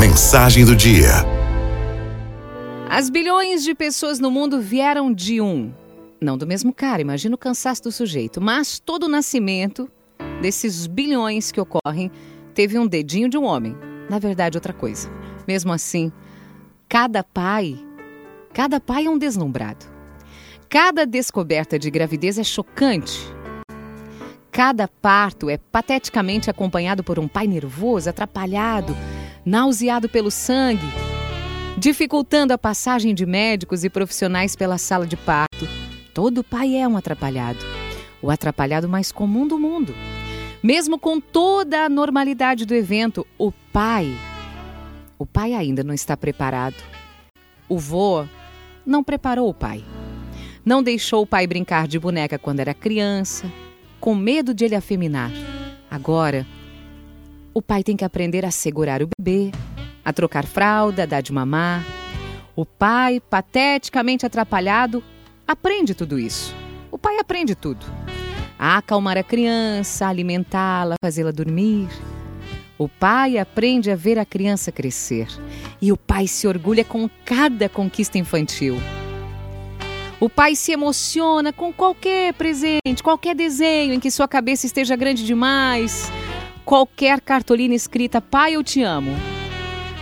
mensagem do dia. As bilhões de pessoas no mundo vieram de um. Não do mesmo cara, imagina o cansaço do sujeito. Mas todo o nascimento desses bilhões que ocorrem teve um dedinho de um homem. Na verdade, outra coisa. Mesmo assim, cada pai, cada pai é um deslumbrado. Cada descoberta de gravidez é chocante. Cada parto é pateticamente acompanhado por um pai nervoso, atrapalhado, nauseado pelo sangue, dificultando a passagem de médicos e profissionais pela sala de parto. Todo pai é um atrapalhado, o atrapalhado mais comum do mundo. Mesmo com toda a normalidade do evento, o pai, o pai ainda não está preparado. O vô não preparou o pai. Não deixou o pai brincar de boneca quando era criança, com medo de ele afeminar. Agora, o pai tem que aprender a segurar o bebê, a trocar fralda, dar de mamar. O pai, pateticamente atrapalhado, aprende tudo isso. O pai aprende tudo. A acalmar a criança, alimentá-la, fazê-la dormir. O pai aprende a ver a criança crescer. E o pai se orgulha com cada conquista infantil. O pai se emociona com qualquer presente, qualquer desenho em que sua cabeça esteja grande demais, qualquer cartolina escrita Pai, eu te amo.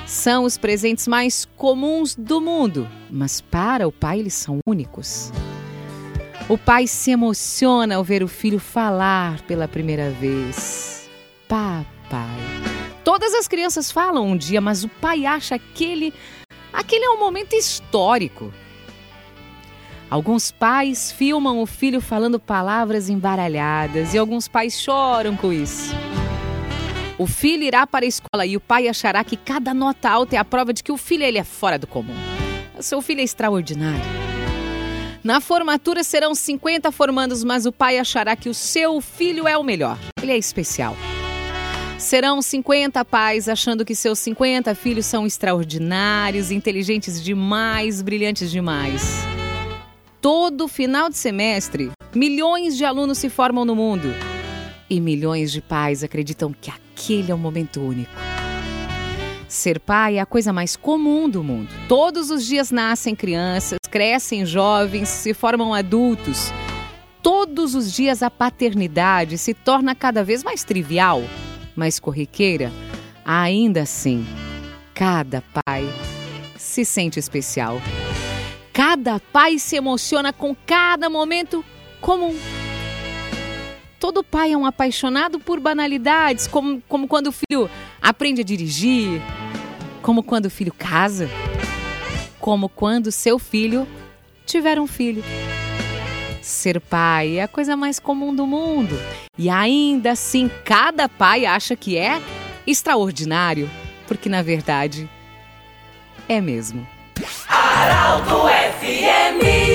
São os presentes mais comuns do mundo, mas para o pai eles são únicos. O pai se emociona ao ver o filho falar pela primeira vez. Papai. Todas as crianças falam um dia, mas o pai acha aquele aquele é um momento histórico. Alguns pais filmam o filho falando palavras embaralhadas e alguns pais choram com isso. O filho irá para a escola e o pai achará que cada nota alta é a prova de que o filho ele é fora do comum. O seu filho é extraordinário. Na formatura serão 50 formandos, mas o pai achará que o seu filho é o melhor. Ele é especial. Serão 50 pais achando que seus 50 filhos são extraordinários, inteligentes demais, brilhantes demais. Todo final de semestre, milhões de alunos se formam no mundo. E milhões de pais acreditam que aquele é um momento único. Ser pai é a coisa mais comum do mundo. Todos os dias nascem crianças, crescem jovens, se formam adultos. Todos os dias a paternidade se torna cada vez mais trivial, mais corriqueira. Ainda assim, cada pai se sente especial. Cada pai se emociona com cada momento comum. Todo pai é um apaixonado por banalidades, como, como quando o filho aprende a dirigir, como quando o filho casa, como quando seu filho tiver um filho. Ser pai é a coisa mais comum do mundo. E ainda assim, cada pai acha que é extraordinário, porque na verdade é mesmo. Araldo FMI